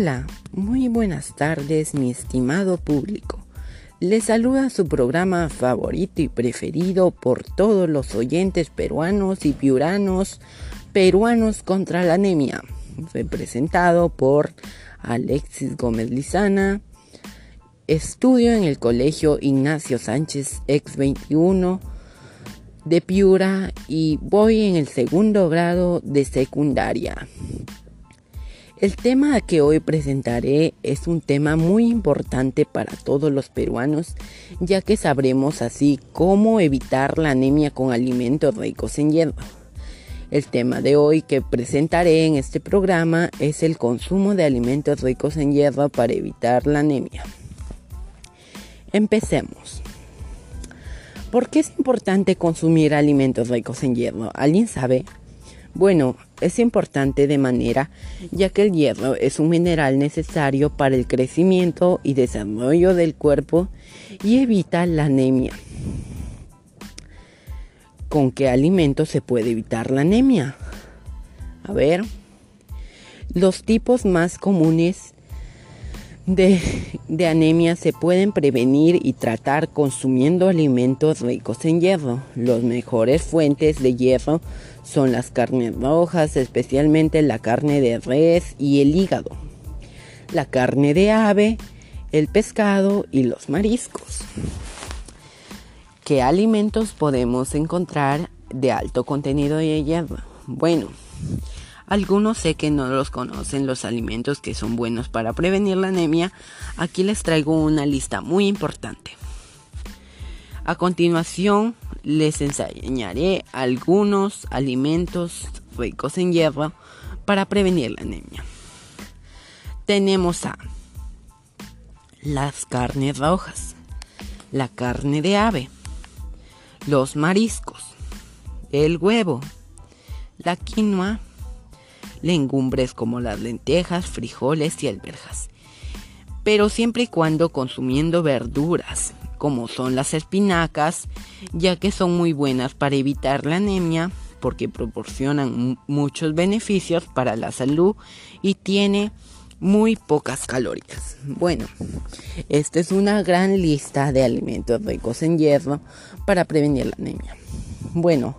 Hola, muy buenas tardes mi estimado público. Les saluda su programa favorito y preferido por todos los oyentes peruanos y piuranos peruanos contra la anemia, representado por Alexis Gómez Lizana. Estudio en el Colegio Ignacio Sánchez X21 de Piura y voy en el segundo grado de secundaria. El tema que hoy presentaré es un tema muy importante para todos los peruanos, ya que sabremos así cómo evitar la anemia con alimentos ricos en hierro. El tema de hoy que presentaré en este programa es el consumo de alimentos ricos en hierro para evitar la anemia. Empecemos. ¿Por qué es importante consumir alimentos ricos en hierro? ¿Alguien sabe? Bueno, es importante de manera ya que el hierro es un mineral necesario para el crecimiento y desarrollo del cuerpo y evita la anemia. ¿Con qué alimentos se puede evitar la anemia? A ver, los tipos más comunes de, anemia se pueden prevenir y tratar consumiendo alimentos ricos en hierro. Las mejores fuentes de hierro son las carnes rojas, especialmente la carne de res y el hígado, la carne de ave, el pescado y los mariscos. ¿Qué alimentos podemos encontrar de alto contenido de hierro? Bueno, algunos sé que no los conocen los alimentos que son buenos para prevenir la anemia. Aquí les traigo una lista muy importante. A continuación les enseñaré algunos alimentos ricos en hierro para prevenir la anemia. Tenemos a las carnes rojas, la carne de ave, los mariscos, el huevo, la quinoa, legumbres como las lentejas, frijoles y alberjas. Pero siempre y cuando consumiendo verduras, como son las espinacas, ya que son muy buenas para evitar la anemia, porque proporcionan muchos beneficios para la salud y tiene muy pocas calorías. Bueno, esta es una gran lista de alimentos ricos en hierro para prevenir la anemia. Bueno,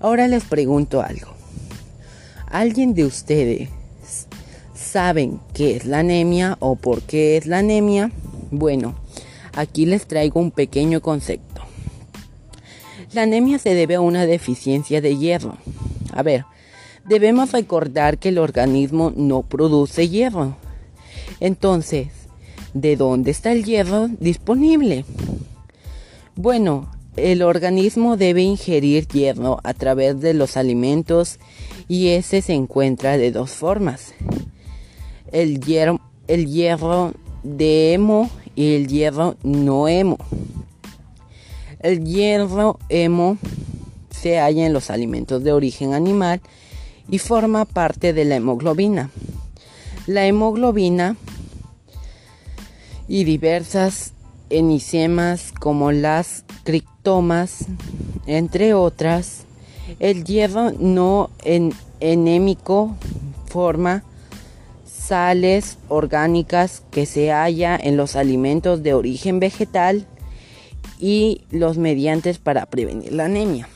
ahora les pregunto algo. ¿Alguien de ustedes saben qué es la anemia o por qué es la anemia? Bueno, aquí les traigo un pequeño concepto. La anemia se debe a una deficiencia de hierro. A ver, debemos recordar que el organismo no produce hierro. Entonces, ¿de dónde está el hierro disponible? Bueno, el organismo debe ingerir hierro a través de los alimentos y ese se encuentra de dos formas. El hierro, el hierro de hemo y el hierro no hemo. El hierro hemo se halla en los alimentos de origen animal y forma parte de la hemoglobina. La hemoglobina y diversas enisemas como las criptomas, entre otras, el hierro no enémico forma sales orgánicas que se halla en los alimentos de origen vegetal y los mediantes para prevenir la anemia.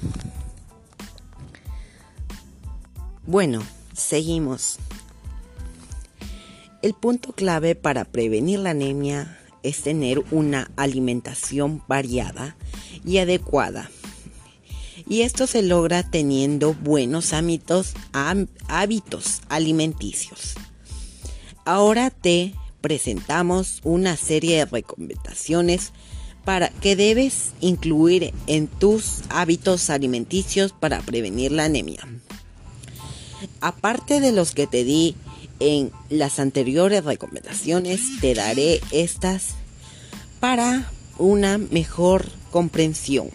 Bueno, seguimos. El punto clave para prevenir la anemia es tener una alimentación variada y adecuada. Y esto se logra teniendo buenos hábitos, hábitos alimenticios. Ahora te presentamos una serie de recomendaciones para que debes incluir en tus hábitos alimenticios para prevenir la anemia. Aparte de los que te di en las anteriores recomendaciones te daré estas para una mejor comprensión.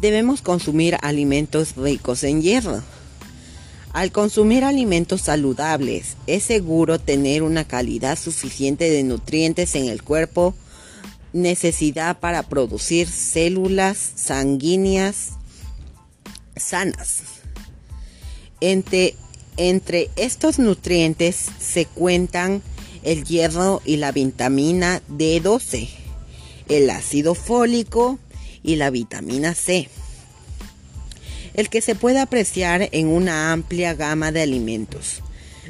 Debemos consumir alimentos ricos en hierro. Al consumir alimentos saludables, es seguro tener una calidad suficiente de nutrientes en el cuerpo, necesidad para producir células sanguíneas sanas. Entre Entre estos nutrientes se cuentan el hierro y la vitamina D12, el ácido fólico y la vitamina C, el que se puede apreciar en una amplia gama de alimentos,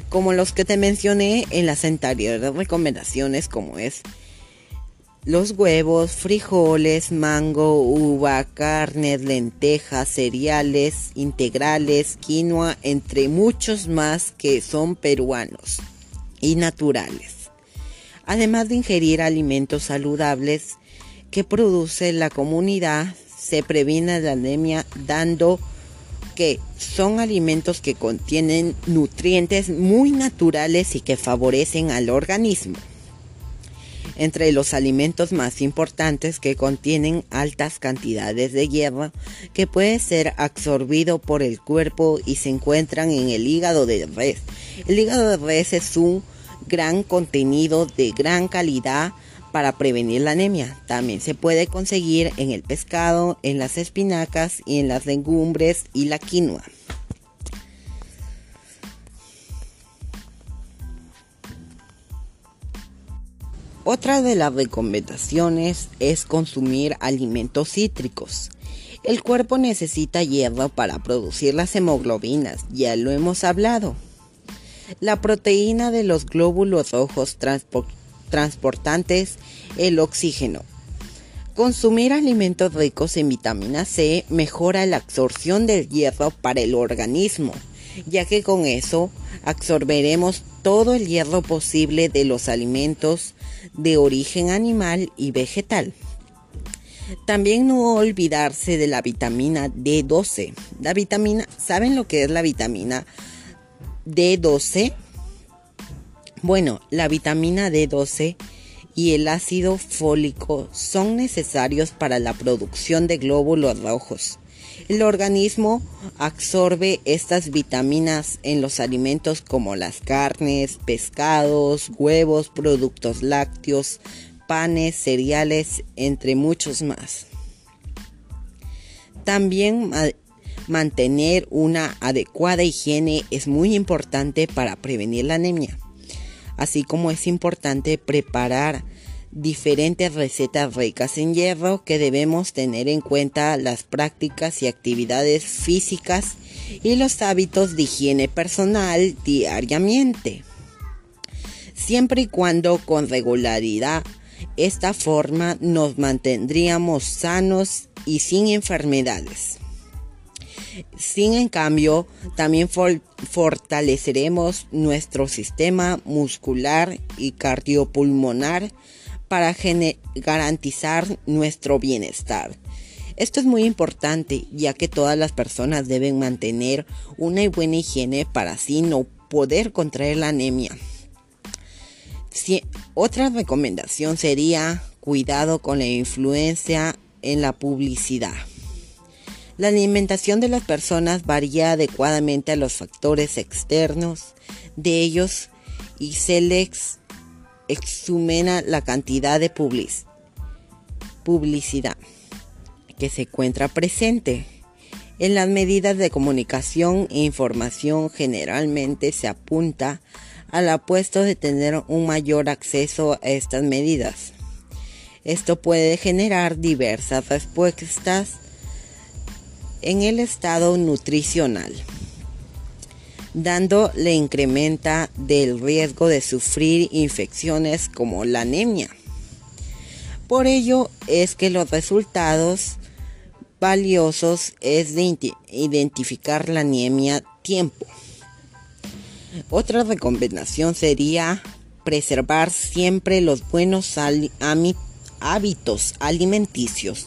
como los que te mencioné en las anteriores recomendaciones, como es los huevos, frijoles, mango, uva, carnes, lentejas, cereales, integrales, quinoa, entre muchos más que son peruanos y naturales. Además de ingerir alimentos saludables que produce la comunidad, se previene la anemia dando que son alimentos que contienen nutrientes muy naturales y que favorecen al organismo entre los alimentos más importantes que contienen altas cantidades de hierro que puede ser absorbido por el cuerpo y se encuentran en el hígado de res. El hígado de res es un gran contenido de gran calidad para prevenir la anemia. También se puede conseguir en el pescado, en las espinacas y en las legumbres y la quinoa. Otra de las recomendaciones es consumir alimentos cítricos. El cuerpo necesita hierro para producir las hemoglobinas, ya lo hemos hablado. La proteína de los glóbulos rojos transportantes el oxígeno. Consumir alimentos ricos en vitamina C mejora la absorción del hierro para el organismo, ya que con eso absorberemos todo el hierro posible de los alimentos de origen animal y vegetal. También no olvidarse de la vitamina D12. La vitamina, ¿saben lo que es la vitamina D12? Bueno, la vitamina D12 y el ácido fólico son necesarios para la producción de glóbulos rojos el organismo absorbe estas vitaminas en los alimentos como las carnes, pescados, huevos, productos lácteos, panes, cereales, entre muchos más. También mantener una adecuada higiene es muy importante para prevenir la anemia, así como es importante preparar diferentes recetas ricas en hierro que debemos tener en cuenta las prácticas y actividades físicas y los hábitos de higiene personal diariamente. Siempre y cuando con regularidad, esta forma nos mantendríamos sanos y sin enfermedades. Sin en cambio, también fortaleceremos nuestro sistema muscular y cardiopulmonar para garantizar nuestro bienestar. Esto es muy importante ya que todas las personas deben mantener una buena higiene para así no poder contraer la anemia. otra recomendación sería cuidado con la influencia en la publicidad. La alimentación de las personas varía adecuadamente a los factores externos de ellos y se les exumena la cantidad de publicidad que se encuentra presente. En las medidas de comunicación e información generalmente se apunta al apuesto de tener un mayor acceso a estas medidas. Esto puede generar diversas respuestas en el estado nutricional dando le incrementa del riesgo de sufrir infecciones como la anemia. Por ello es que los resultados valiosos es de identificar la anemia tiempo. Otra recomendación sería preservar siempre los buenos hábitos alimenticios.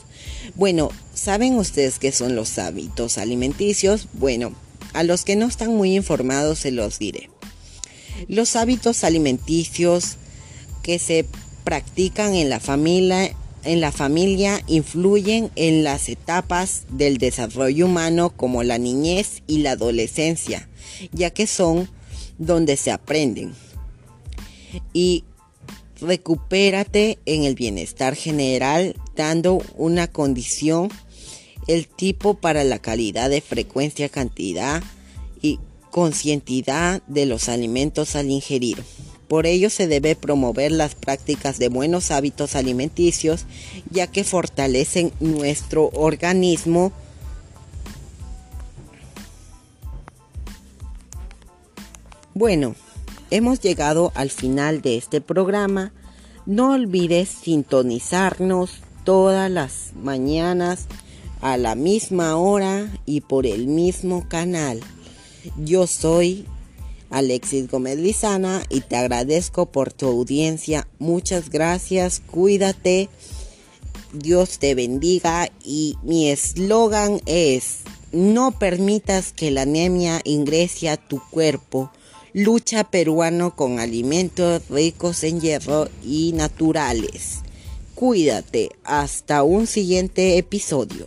Bueno, ¿saben ustedes qué son los hábitos alimenticios? Bueno, a los que no están muy informados se los diré. Los hábitos alimenticios que se practican en la familia, en la familia influyen en las etapas del desarrollo humano como la niñez y la adolescencia, ya que son donde se aprenden. Y recupérate en el bienestar general dando una condición el tipo para la calidad de frecuencia, cantidad y concientidad de los alimentos al ingerir. Por ello se debe promover las prácticas de buenos hábitos alimenticios, ya que fortalecen nuestro organismo. Bueno, hemos llegado al final de este programa. No olvides sintonizarnos todas las mañanas a la misma hora y por el mismo canal. Yo soy Alexis Gómez Lizana y te agradezco por tu audiencia. Muchas gracias, cuídate, Dios te bendiga y mi eslogan es, no permitas que la anemia ingrese a tu cuerpo. Lucha peruano con alimentos ricos en hierro y naturales. Cuídate, hasta un siguiente episodio.